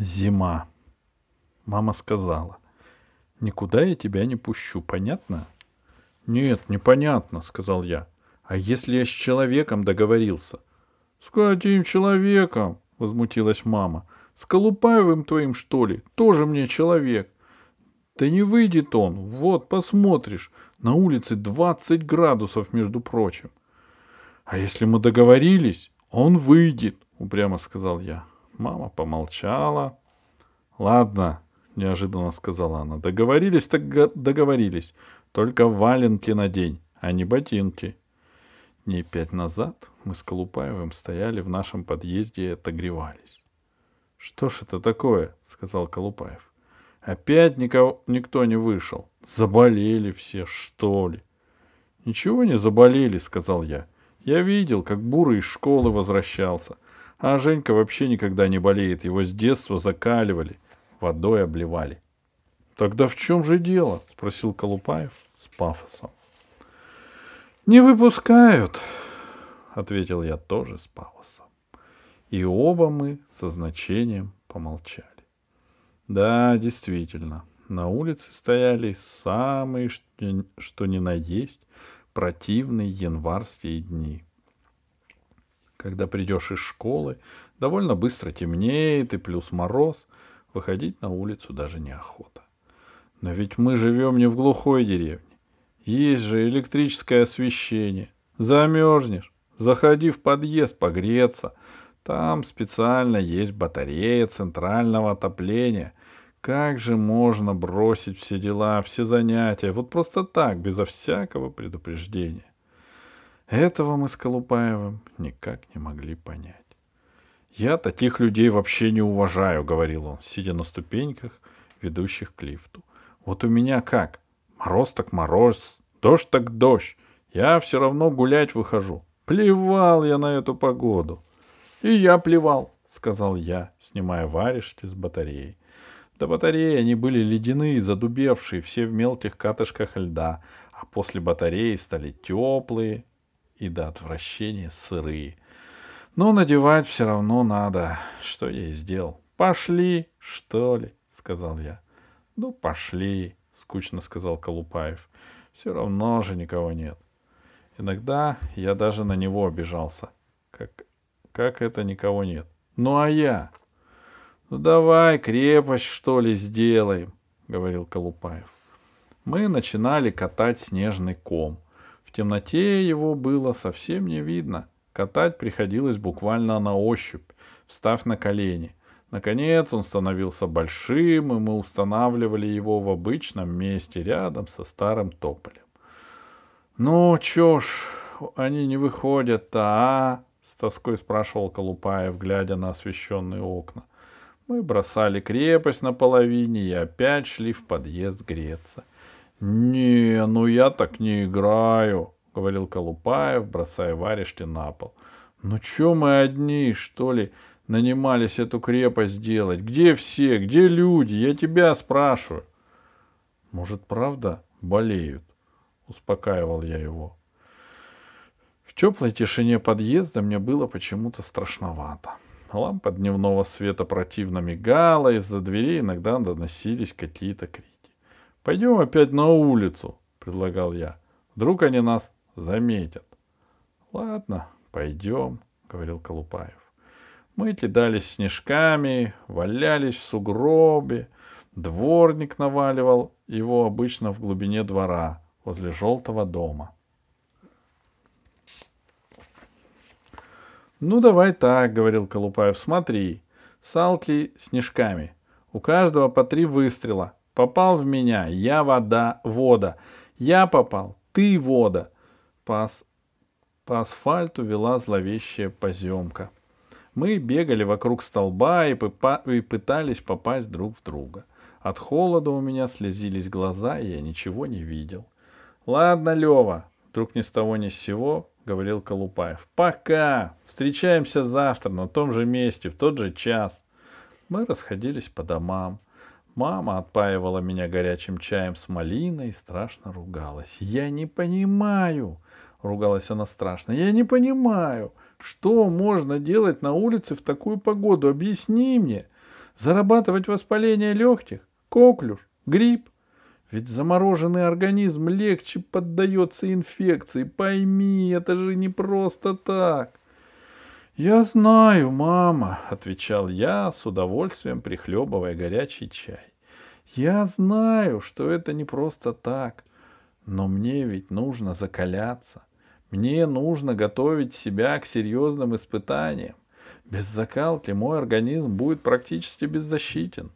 Зима. Мама сказала. Никуда я тебя не пущу, понятно? Нет, непонятно, сказал я. А если я с человеком договорился? С каким человеком? Возмутилась мама. С Колупаевым твоим, что ли? Тоже мне человек. Да не выйдет он. Вот, посмотришь. На улице 20 градусов, между прочим. А если мы договорились, он выйдет, упрямо сказал я. Мама помолчала. Ладно, неожиданно сказала она. Договорились, так договорились. Только валенки на день, а не ботинки. Дней пять назад мы с Колупаевым стояли в нашем подъезде и отогревались. — Что ж это такое? — сказал Колупаев. — Опять никого, никто не вышел. Заболели все, что ли? — Ничего не заболели, — сказал я. Я видел, как Бурый из школы возвращался. А Женька вообще никогда не болеет. Его с детства закаливали, водой обливали. — Тогда в чем же дело? — спросил Колупаев с пафосом. — Не выпускают, — ответил я тоже с пафосом. И оба мы со значением помолчали. Да, действительно, на улице стояли самые, что ни на есть, противные январские дни. Когда придешь из школы, довольно быстро темнеет и плюс мороз, выходить на улицу даже неохота. Но ведь мы живем не в глухой деревне. Есть же электрическое освещение. Замерзнешь, заходи в подъезд погреться. Там специально есть батарея центрального отопления. Как же можно бросить все дела, все занятия, вот просто так, безо всякого предупреждения? Этого мы с Колупаевым никак не могли понять. «Я таких людей вообще не уважаю», — говорил он, сидя на ступеньках, ведущих к лифту. «Вот у меня как? Мороз так мороз, дождь так дождь. Я все равно гулять выхожу. Плевал я на эту погоду». «И я плевал», — сказал я, снимая варежки с батареи. До батареи они были ледяные, задубевшие, все в мелких катышках льда, а после батареи стали теплые и до отвращения сырые. Но надевать все равно надо. Что я и сделал. Пошли, что ли, сказал я. Ну, пошли, скучно сказал Колупаев. Все равно же никого нет. Иногда я даже на него обижался. Как, как это никого нет? Ну а я? Ну давай крепость, что ли, сделаем, говорил Колупаев. Мы начинали катать снежный ком. В темноте его было совсем не видно. Катать приходилось буквально на ощупь, встав на колени. Наконец он становился большим, и мы устанавливали его в обычном месте рядом со старым тополем. «Ну, чё ж, они не выходят-то, а?» — с тоской спрашивал Колупаев, глядя на освещенные окна. Мы бросали крепость на половине и опять шли в подъезд греться. «Не, ну я так не играю», — говорил Колупаев, бросая варежки на пол. «Ну чё мы одни, что ли, нанимались эту крепость делать? Где все? Где люди? Я тебя спрашиваю». «Может, правда болеют?» — успокаивал я его. В теплой тишине подъезда мне было почему-то страшновато. Лампа дневного света противно мигала, из-за дверей иногда доносились какие-то крики. «Пойдем опять на улицу», — предлагал я. «Вдруг они нас заметят». «Ладно, пойдем», — говорил Колупаев. Мы кидались снежками, валялись в сугробе. Дворник наваливал его обычно в глубине двора, возле желтого дома. — «Ну, давай так», — говорил Колупаев, — «смотри. Салтли снежками. У каждого по три выстрела. Попал в меня, я вода, вода. Я попал, ты вода». По, ас... по асфальту вела зловещая поземка. Мы бегали вокруг столба и, пыпа... и пытались попасть друг в друга. От холода у меня слезились глаза, и я ничего не видел. «Ладно, Лева», — вдруг ни с того ни с сего — говорил Колупаев. «Пока! Встречаемся завтра на том же месте, в тот же час». Мы расходились по домам. Мама отпаивала меня горячим чаем с малиной и страшно ругалась. «Я не понимаю!» — ругалась она страшно. «Я не понимаю, что можно делать на улице в такую погоду? Объясни мне!» Зарабатывать воспаление легких? Коклюш? Грипп? Ведь замороженный организм легче поддается инфекции. Пойми, это же не просто так. Я знаю, мама, отвечал я, с удовольствием прихлебывая горячий чай. Я знаю, что это не просто так. Но мне ведь нужно закаляться. Мне нужно готовить себя к серьезным испытаниям. Без закалки мой организм будет практически беззащитен.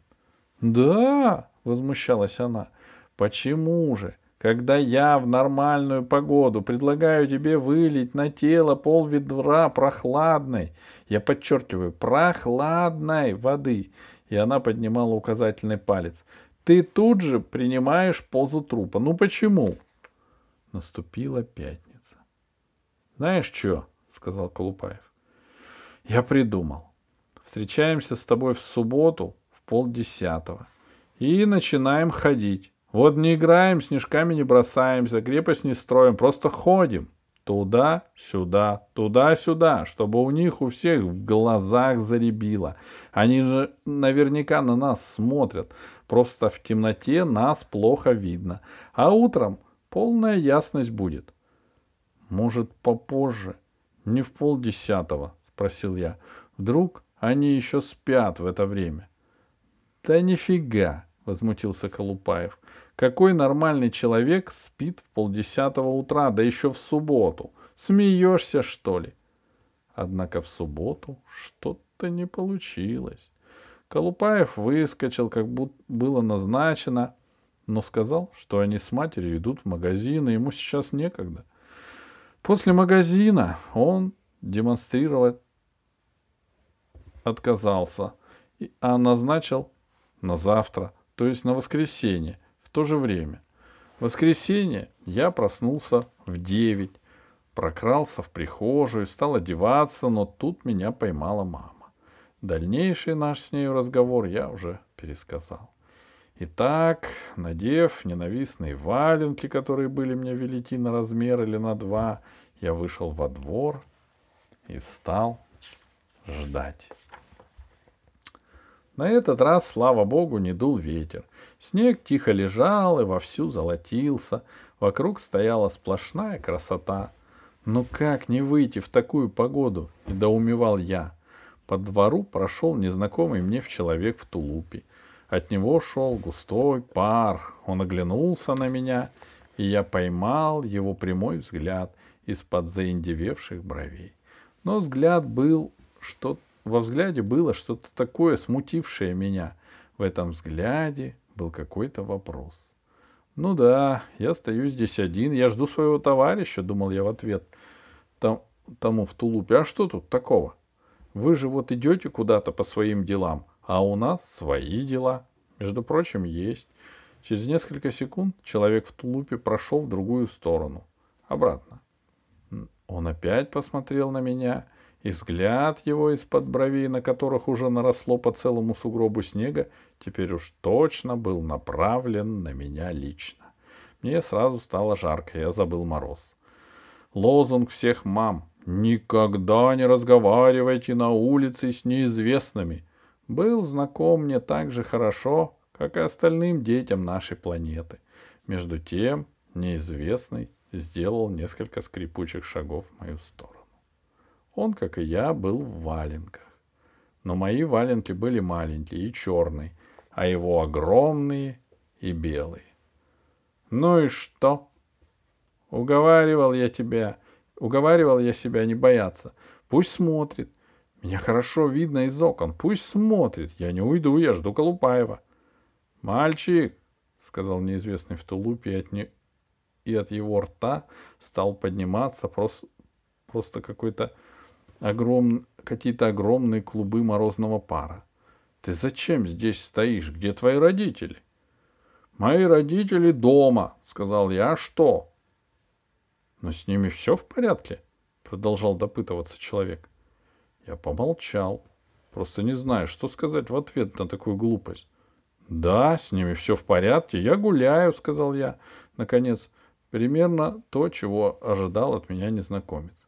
Да, возмущалась она. Почему же, когда я в нормальную погоду предлагаю тебе вылить на тело пол ведра прохладной, я подчеркиваю, прохладной воды, и она поднимала указательный палец, ты тут же принимаешь позу трупа. Ну почему? Наступила пятница. Знаешь что? сказал Колупаев. Я придумал. Встречаемся с тобой в субботу в полдесятого и начинаем ходить. Вот не играем, снежками не бросаемся, крепость не строим, просто ходим. Туда-сюда, туда-сюда, чтобы у них у всех в глазах заребило. Они же наверняка на нас смотрят. Просто в темноте нас плохо видно. А утром полная ясность будет. Может, попозже? Не в полдесятого, спросил я. Вдруг они еще спят в это время? Да нифига, возмутился Колупаев. Какой нормальный человек спит в полдесятого утра, да еще в субботу? Смеешься, что ли? Однако в субботу что-то не получилось. Колупаев выскочил, как будто было назначено, но сказал, что они с матерью идут в магазин, и ему сейчас некогда. После магазина он демонстрировать отказался, а назначил на завтра, то есть на воскресенье, то же время. В воскресенье я проснулся в девять, прокрался в прихожую, стал одеваться, но тут меня поймала мама. Дальнейший наш с нею разговор я уже пересказал. Итак, надев ненавистные валенки, которые были мне велики на размер или на два, я вышел во двор и стал ждать. На этот раз, слава богу, не дул ветер, Снег тихо лежал и вовсю золотился. Вокруг стояла сплошная красота. Ну как не выйти в такую погоду? Недоумевал я. По двору прошел незнакомый мне в человек в тулупе. От него шел густой пар. Он оглянулся на меня, и я поймал его прямой взгляд из-под заиндевевших бровей. Но взгляд был что во взгляде было что-то такое, смутившее меня. В этом взгляде был какой-то вопрос. Ну да, я стою здесь один, я жду своего товарища, думал я в ответ там, тому в тулупе. А что тут такого? Вы же вот идете куда-то по своим делам, а у нас свои дела. Между прочим, есть. Через несколько секунд человек в тулупе прошел в другую сторону. Обратно. Он опять посмотрел на меня и взгляд его из-под бровей, на которых уже наросло по целому сугробу снега, теперь уж точно был направлен на меня лично. Мне сразу стало жарко, я забыл мороз. Лозунг всех мам «Никогда не разговаривайте на улице с неизвестными» был знаком мне так же хорошо, как и остальным детям нашей планеты. Между тем, неизвестный сделал несколько скрипучих шагов в мою сторону. Он, как и я, был в валенках. Но мои валенки были маленькие и черные, а его огромные и белые. Ну и что? Уговаривал я тебя, уговаривал я себя не бояться. Пусть смотрит. Меня хорошо видно из окон. Пусть смотрит. Я не уйду, я жду Колупаева. Мальчик, сказал неизвестный в тулупе, и от, не... и от его рта стал подниматься просто, просто какой-то огром... какие-то огромные клубы морозного пара. Ты зачем здесь стоишь? Где твои родители? Мои родители дома, сказал я. А что? Но с ними все в порядке? Продолжал допытываться человек. Я помолчал. Просто не знаю, что сказать в ответ на такую глупость. Да, с ними все в порядке. Я гуляю, сказал я. Наконец, примерно то, чего ожидал от меня незнакомец. —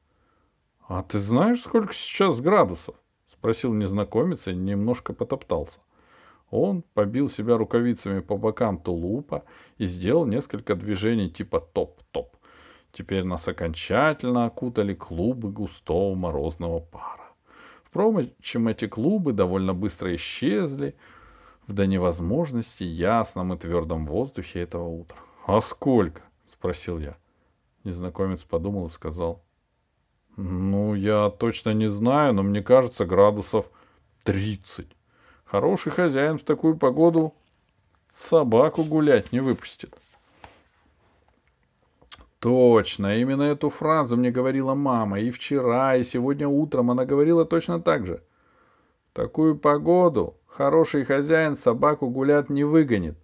А ты знаешь, сколько сейчас градусов? — спросил незнакомец и немножко потоптался. Он побил себя рукавицами по бокам тулупа и сделал несколько движений типа топ-топ. Теперь нас окончательно окутали клубы густого морозного пара. Впрочем, эти клубы довольно быстро исчезли в до невозможности ясном и твердом воздухе этого утра. «А сколько?» — спросил я. Незнакомец подумал и сказал. «Ну, я точно не знаю, но мне кажется, градусов тридцать. Хороший хозяин в такую погоду собаку гулять не выпустит». Точно, именно эту фразу мне говорила мама. И вчера, и сегодня утром она говорила точно так же. В такую погоду хороший хозяин собаку гулять не выгонит.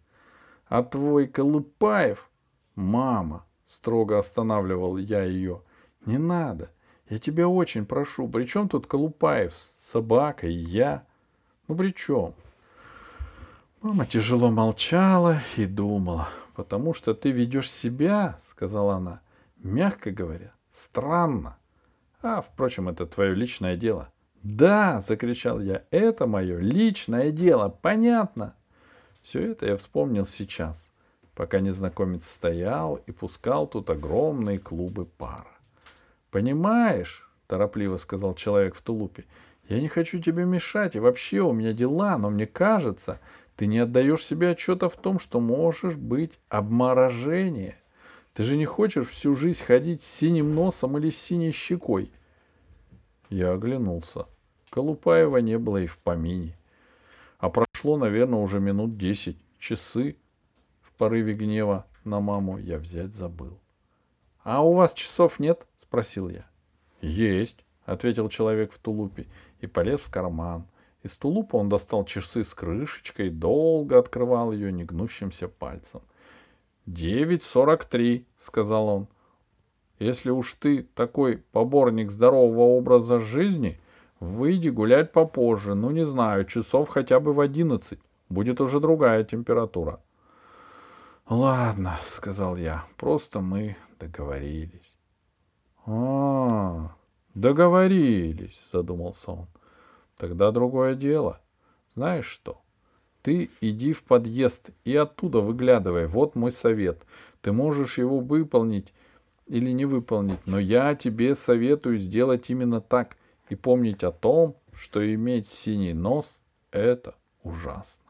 А твой Колупаев... Мама, строго останавливал я ее. Не надо. Я тебя очень прошу. При чем тут Колупаев? Собака и я. Ну при чем? Мама тяжело молчала и думала потому что ты ведешь себя, — сказала она, — мягко говоря, странно. А, впрочем, это твое личное дело. Да, — закричал я, — это мое личное дело, понятно. Все это я вспомнил сейчас, пока незнакомец стоял и пускал тут огромные клубы пара. Понимаешь, — торопливо сказал человек в тулупе, — я не хочу тебе мешать, и вообще у меня дела, но мне кажется, ты не отдаешь себе отчета в том, что можешь быть обморожение. Ты же не хочешь всю жизнь ходить с синим носом или с синей щекой. Я оглянулся. Колупаева не было и в помине. А прошло, наверное, уже минут десять. Часы в порыве гнева на маму я взять забыл. — А у вас часов нет? — спросил я. — Есть, — ответил человек в тулупе и полез в карман. Из тулупа он достал часы с крышечкой, долго открывал ее негнущимся пальцем. «Девять сорок три», — сказал он. «Если уж ты такой поборник здорового образа жизни, выйди гулять попозже, ну, не знаю, часов хотя бы в одиннадцать. Будет уже другая температура». «Ладно», — сказал я, — «просто мы договорились». «А, договорились», — задумался он. Тогда другое дело. Знаешь что? Ты иди в подъезд и оттуда выглядывай. Вот мой совет. Ты можешь его выполнить или не выполнить, но я тебе советую сделать именно так и помнить о том, что иметь синий нос — это ужасно.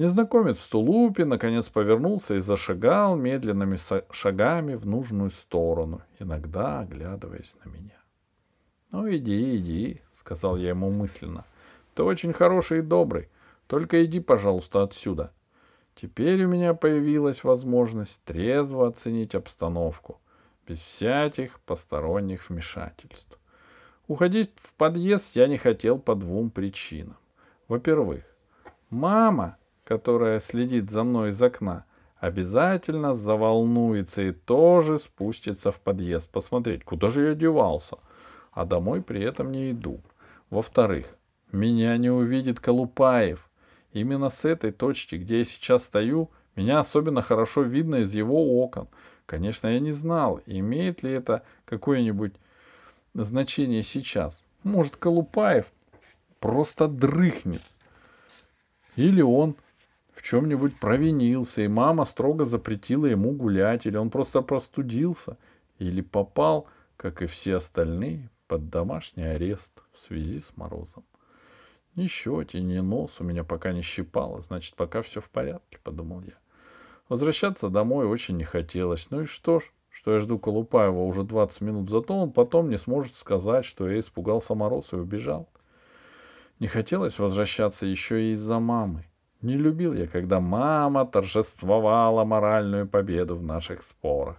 Незнакомец в тулупе наконец повернулся и зашагал медленными шагами в нужную сторону, иногда оглядываясь на меня. — Ну, иди, иди, сказал я ему мысленно. Ты очень хороший и добрый. Только иди, пожалуйста, отсюда. Теперь у меня появилась возможность трезво оценить обстановку, без всяких посторонних вмешательств. Уходить в подъезд я не хотел по двум причинам. Во-первых, мама, которая следит за мной из окна, обязательно заволнуется и тоже спустится в подъезд посмотреть, куда же я девался, а домой при этом не иду. Во-вторых, меня не увидит Колупаев. Именно с этой точки, где я сейчас стою, меня особенно хорошо видно из его окон. Конечно, я не знал, имеет ли это какое-нибудь значение сейчас. Может, Колупаев просто дрыхнет. Или он в чем-нибудь провинился, и мама строго запретила ему гулять, или он просто простудился, или попал, как и все остальные, под домашний арест в связи с морозом. Ни щеки, ни нос у меня пока не щипало, значит, пока все в порядке, подумал я. Возвращаться домой очень не хотелось. Ну и что ж, что я жду Колупаева уже 20 минут, зато он потом не сможет сказать, что я испугался мороз и убежал. Не хотелось возвращаться еще и из-за мамы. Не любил я, когда мама торжествовала моральную победу в наших спорах.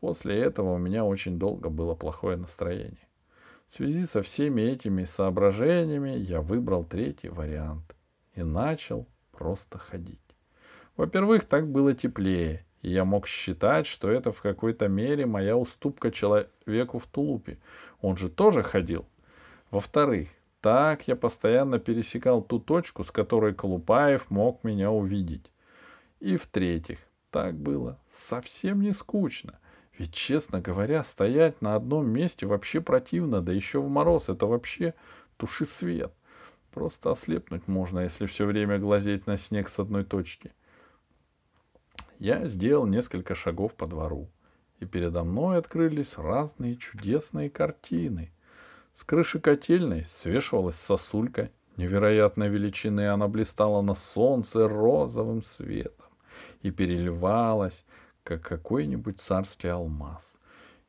После этого у меня очень долго было плохое настроение. В связи со всеми этими соображениями я выбрал третий вариант и начал просто ходить. Во-первых, так было теплее, и я мог считать, что это в какой-то мере моя уступка человеку в тулупе. Он же тоже ходил. Во-вторых, так я постоянно пересекал ту точку, с которой Колупаев мог меня увидеть. И в-третьих, так было совсем не скучно. Ведь, честно говоря, стоять на одном месте вообще противно, да еще в мороз, это вообще туши свет. Просто ослепнуть можно, если все время глазеть на снег с одной точки. Я сделал несколько шагов по двору, и передо мной открылись разные чудесные картины. С крыши котельной свешивалась сосулька невероятной величины, она блистала на солнце розовым светом и переливалась, как какой-нибудь царский алмаз.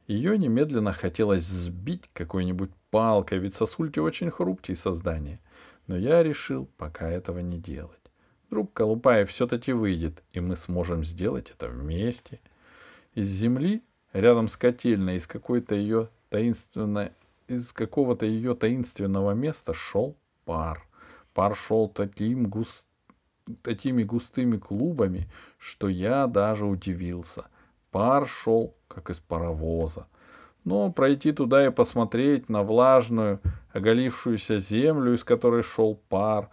Ее немедленно хотелось сбить какой-нибудь палкой, ведь сосульки очень хрупкие создания. Но я решил пока этого не делать. Вдруг Колупаев все-таки выйдет, и мы сможем сделать это вместе. Из земли, рядом с котельной, из какой-то ее таинственной, из какого-то ее таинственного места шел пар. Пар шел таким густ... такими густыми клубами, что я даже удивился. Пар шел, как из паровоза. Но пройти туда и посмотреть на влажную, оголившуюся землю, из которой шел пар,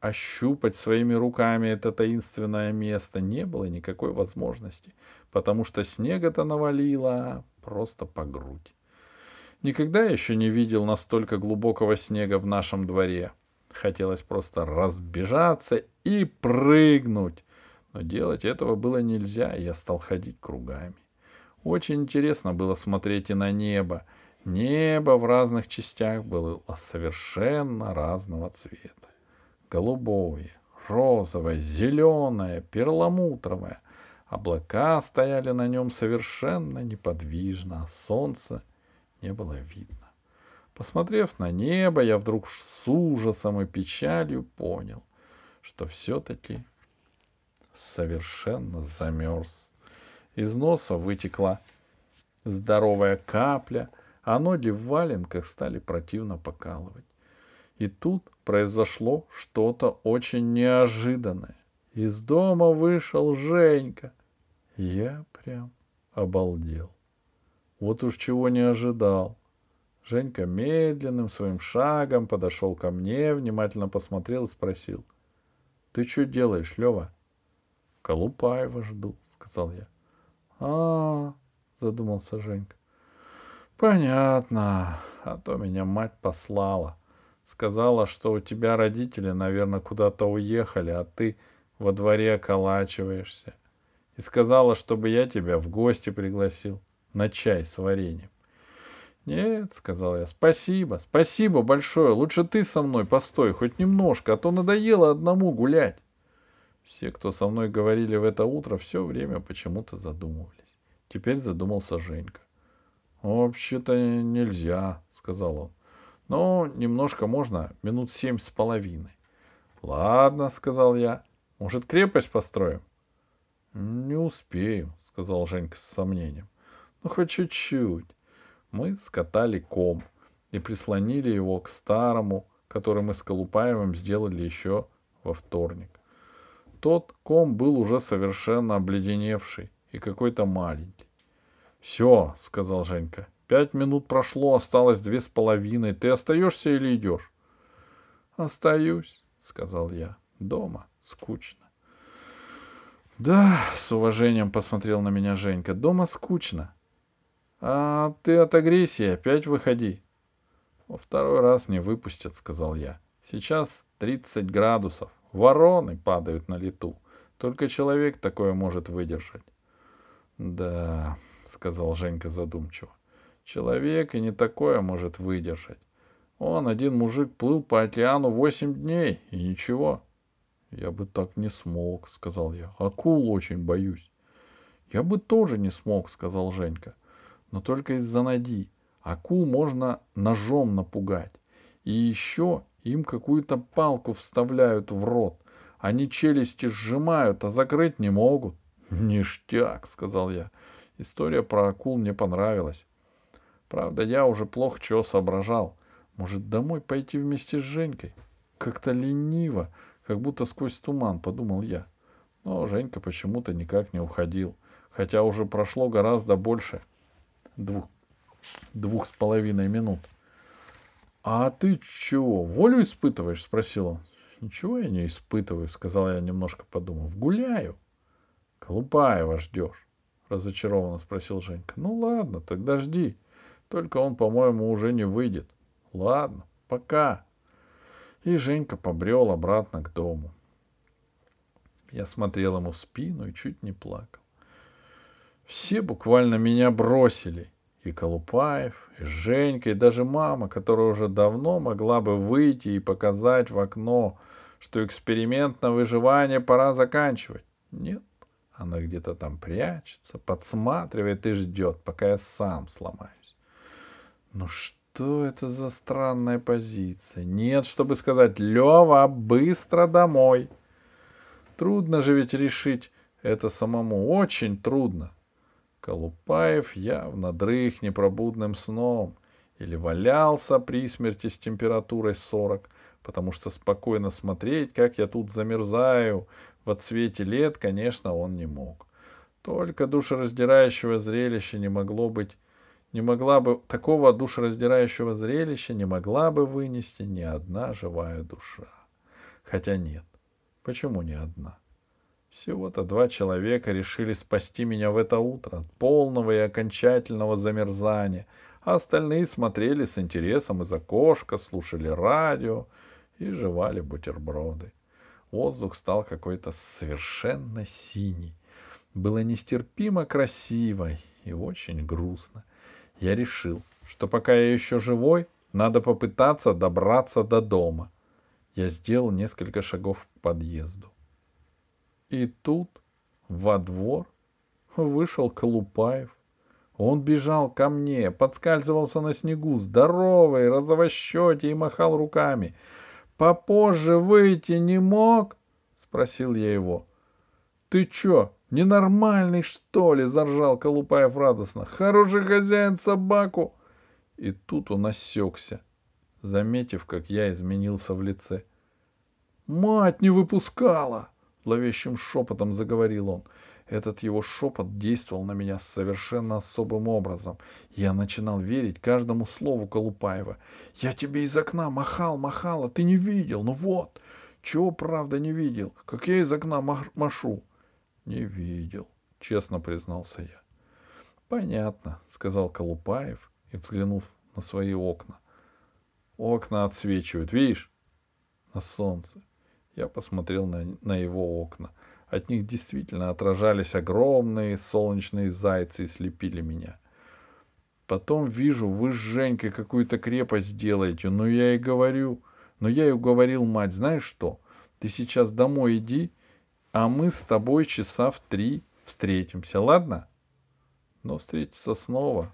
ощупать своими руками это таинственное место не было никакой возможности, потому что снега-то навалило просто по грудь. Никогда еще не видел настолько глубокого снега в нашем дворе. Хотелось просто разбежаться и прыгнуть. Но делать этого было нельзя, и я стал ходить кругами. Очень интересно было смотреть и на небо. Небо в разных частях было совершенно разного цвета. Голубое, розовое, зеленое, перламутровое. Облака стояли на нем совершенно неподвижно, а солнце не было видно. Посмотрев на небо, я вдруг с ужасом и печалью понял, что все-таки совершенно замерз. Из носа вытекла здоровая капля, а ноги в валенках стали противно покалывать. И тут произошло что-то очень неожиданное. Из дома вышел Женька. Я прям обалдел. Вот уж чего не ожидал. Женька медленным своим шагом подошел ко мне, внимательно посмотрел и спросил. — Ты что делаешь, Лева? — Колупаева жду, — сказал я. — А, задумался Женька. — Понятно. А то меня мать послала. Сказала, что у тебя родители, наверное, куда-то уехали, а ты во дворе околачиваешься. И сказала, чтобы я тебя в гости пригласил на чай с вареньем. «Нет», — сказал я, — «спасибо, спасибо большое. Лучше ты со мной постой хоть немножко, а то надоело одному гулять». Все, кто со мной говорили в это утро, все время почему-то задумывались. Теперь задумался Женька. «Вообще-то нельзя», — сказал он. «Но немножко можно, минут семь с половиной». «Ладно», — сказал я. «Может, крепость построим?» «Не успеем», — сказал Женька с сомнением. «Ну, хоть чуть-чуть». Мы скатали ком и прислонили его к старому, который мы с Колупаевым сделали еще во вторник. Тот ком был уже совершенно обледеневший и какой-то маленький. «Все», — сказал Женька, — «пять минут прошло, осталось две с половиной. Ты остаешься или идешь?» «Остаюсь», — сказал я. «Дома скучно». «Да», — с уважением посмотрел на меня Женька, — «дома скучно. А ты от агрессии опять выходи. Во второй раз не выпустят, сказал я. Сейчас 30 градусов. Вороны падают на лету. Только человек такое может выдержать. Да, сказал Женька задумчиво. Человек и не такое может выдержать. Он, один мужик, плыл по океану восемь дней, и ничего. Я бы так не смог, сказал я. Акул очень боюсь. Я бы тоже не смог, сказал Женька но только из-за ноги. Акул можно ножом напугать. И еще им какую-то палку вставляют в рот. Они челюсти сжимают, а закрыть не могут. Ништяк, сказал я. История про акул мне понравилась. Правда, я уже плохо чего соображал. Может, домой пойти вместе с Женькой? Как-то лениво, как будто сквозь туман, подумал я. Но Женька почему-то никак не уходил, хотя уже прошло гораздо больше двух, двух с половиной минут. — А ты чего, волю испытываешь? — спросил он. — Ничего я не испытываю, — сказал я, немножко подумав. — Гуляю. — Колупаева ждешь? — разочарованно спросил Женька. — Ну ладно, тогда жди. Только он, по-моему, уже не выйдет. — Ладно, пока. И Женька побрел обратно к дому. Я смотрел ему в спину и чуть не плакал. Все буквально меня бросили. И Колупаев, и Женька, и даже мама, которая уже давно могла бы выйти и показать в окно, что эксперимент на выживание пора заканчивать. Нет, она где-то там прячется, подсматривает и ждет, пока я сам сломаюсь. Ну что это за странная позиция? Нет, чтобы сказать, Лева, быстро домой. Трудно же ведь решить это самому, очень трудно. Колупаев явно дрых непробудным сном или валялся при смерти с температурой 40, потому что спокойно смотреть, как я тут замерзаю в отсвете лет, конечно, он не мог. Только душераздирающего зрелища не могло быть, не могла бы, такого душераздирающего зрелища не могла бы вынести ни одна живая душа. Хотя нет. Почему не одна? Всего-то два человека решили спасти меня в это утро от полного и окончательного замерзания, а остальные смотрели с интересом из окошка, слушали радио и жевали бутерброды. Воздух стал какой-то совершенно синий. Было нестерпимо красиво и очень грустно. Я решил, что пока я еще живой, надо попытаться добраться до дома. Я сделал несколько шагов к подъезду. И тут во двор вышел Колупаев. Он бежал ко мне, подскальзывался на снегу, здоровый, розовощетый и махал руками. «Попозже выйти не мог?» — спросил я его. «Ты чё, ненормальный, что ли?» — заржал Колупаев радостно. «Хороший хозяин собаку!» И тут он осекся, заметив, как я изменился в лице. «Мать не выпускала!» Зловещим шепотом заговорил он. Этот его шепот действовал на меня совершенно особым образом. Я начинал верить каждому слову Колупаева. «Я тебе из окна махал, махал, а ты не видел. Ну вот. Чего, правда, не видел? Как я из окна машу?» «Не видел», — честно признался я. «Понятно», — сказал Колупаев и, взглянув на свои окна. «Окна отсвечивают, видишь? На солнце. Я посмотрел на, на его окна. От них действительно отражались огромные солнечные зайцы и слепили меня. Потом вижу, вы с Женькой какую-то крепость делаете. Ну, я и говорю. Но я и уговорил мать, знаешь что? Ты сейчас домой иди, а мы с тобой часа в три встретимся, ладно? Но встретиться снова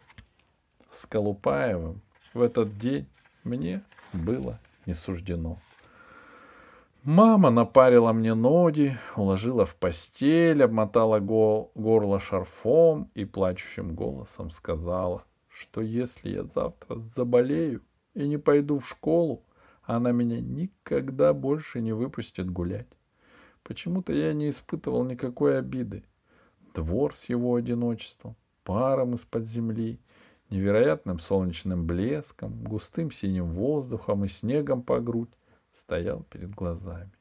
с Колупаевым в этот день мне было не суждено. Мама напарила мне ноги, уложила в постель, обмотала го- горло шарфом и плачущим голосом сказала, что если я завтра заболею и не пойду в школу, она меня никогда больше не выпустит гулять. Почему-то я не испытывал никакой обиды. Двор с его одиночеством, паром из-под земли, невероятным солнечным блеском, густым синим воздухом и снегом по грудь стоял перед глазами.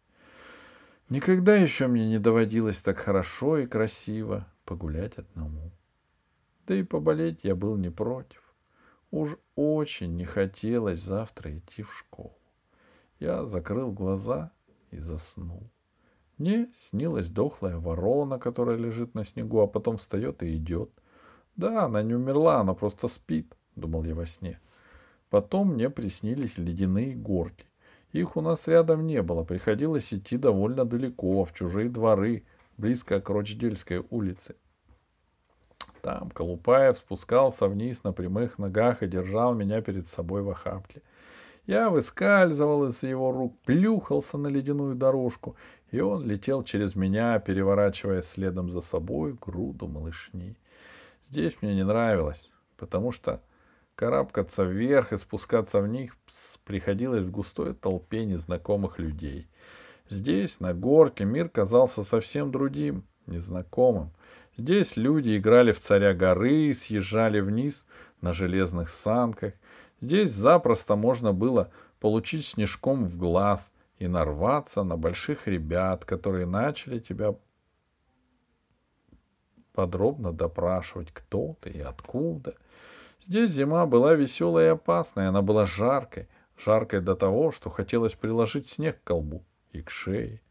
Никогда еще мне не доводилось так хорошо и красиво погулять одному. Да и поболеть я был не против. Уж очень не хотелось завтра идти в школу. Я закрыл глаза и заснул. Мне снилась дохлая ворона, которая лежит на снегу, а потом встает и идет. Да, она не умерла, она просто спит, думал я во сне. Потом мне приснились ледяные горки. Их у нас рядом не было, приходилось идти довольно далеко, в чужие дворы, близко к Рочдельской улице. Там Колупаев спускался вниз на прямых ногах и держал меня перед собой в охапке. Я выскальзывал из его рук, плюхался на ледяную дорожку, и он летел через меня, переворачивая следом за собой груду малышни. Здесь мне не нравилось, потому что Карабкаться вверх и спускаться в них приходилось в густой толпе незнакомых людей. Здесь, на горке, мир казался совсем другим, незнакомым. Здесь люди играли в царя горы, съезжали вниз на железных санках. Здесь запросто можно было получить снежком в глаз и нарваться на больших ребят, которые начали тебя подробно допрашивать, кто ты и откуда — Здесь зима была веселой и опасной, она была жаркой, жаркой до того, что хотелось приложить снег к колбу и к шее.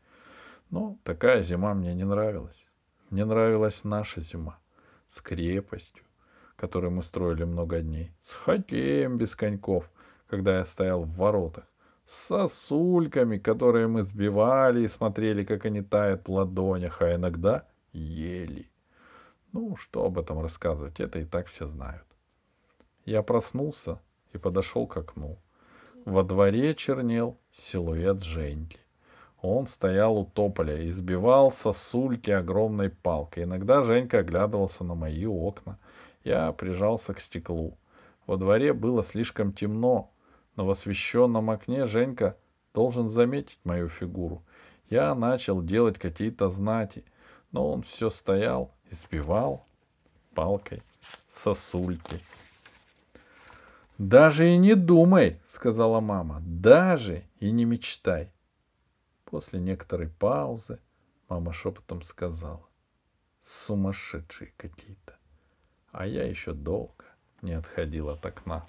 Но такая зима мне не нравилась. Мне нравилась наша зима с крепостью, которую мы строили много дней, с хоккеем без коньков, когда я стоял в воротах, с сосульками, которые мы сбивали и смотрели, как они тают в ладонях, а иногда ели. Ну, что об этом рассказывать, это и так все знают. Я проснулся и подошел к окну. Во дворе чернел силуэт Женьки. Он стоял у тополя и сбивал сосульки огромной палкой. Иногда Женька оглядывался на мои окна. Я прижался к стеклу. Во дворе было слишком темно, но в освещенном окне Женька должен заметить мою фигуру. Я начал делать какие-то знати, но он все стоял и сбивал палкой сосульки. «Даже и не думай», — сказала мама, — «даже и не мечтай». После некоторой паузы мама шепотом сказала, «Сумасшедшие какие-то». А я еще долго не отходил от окна.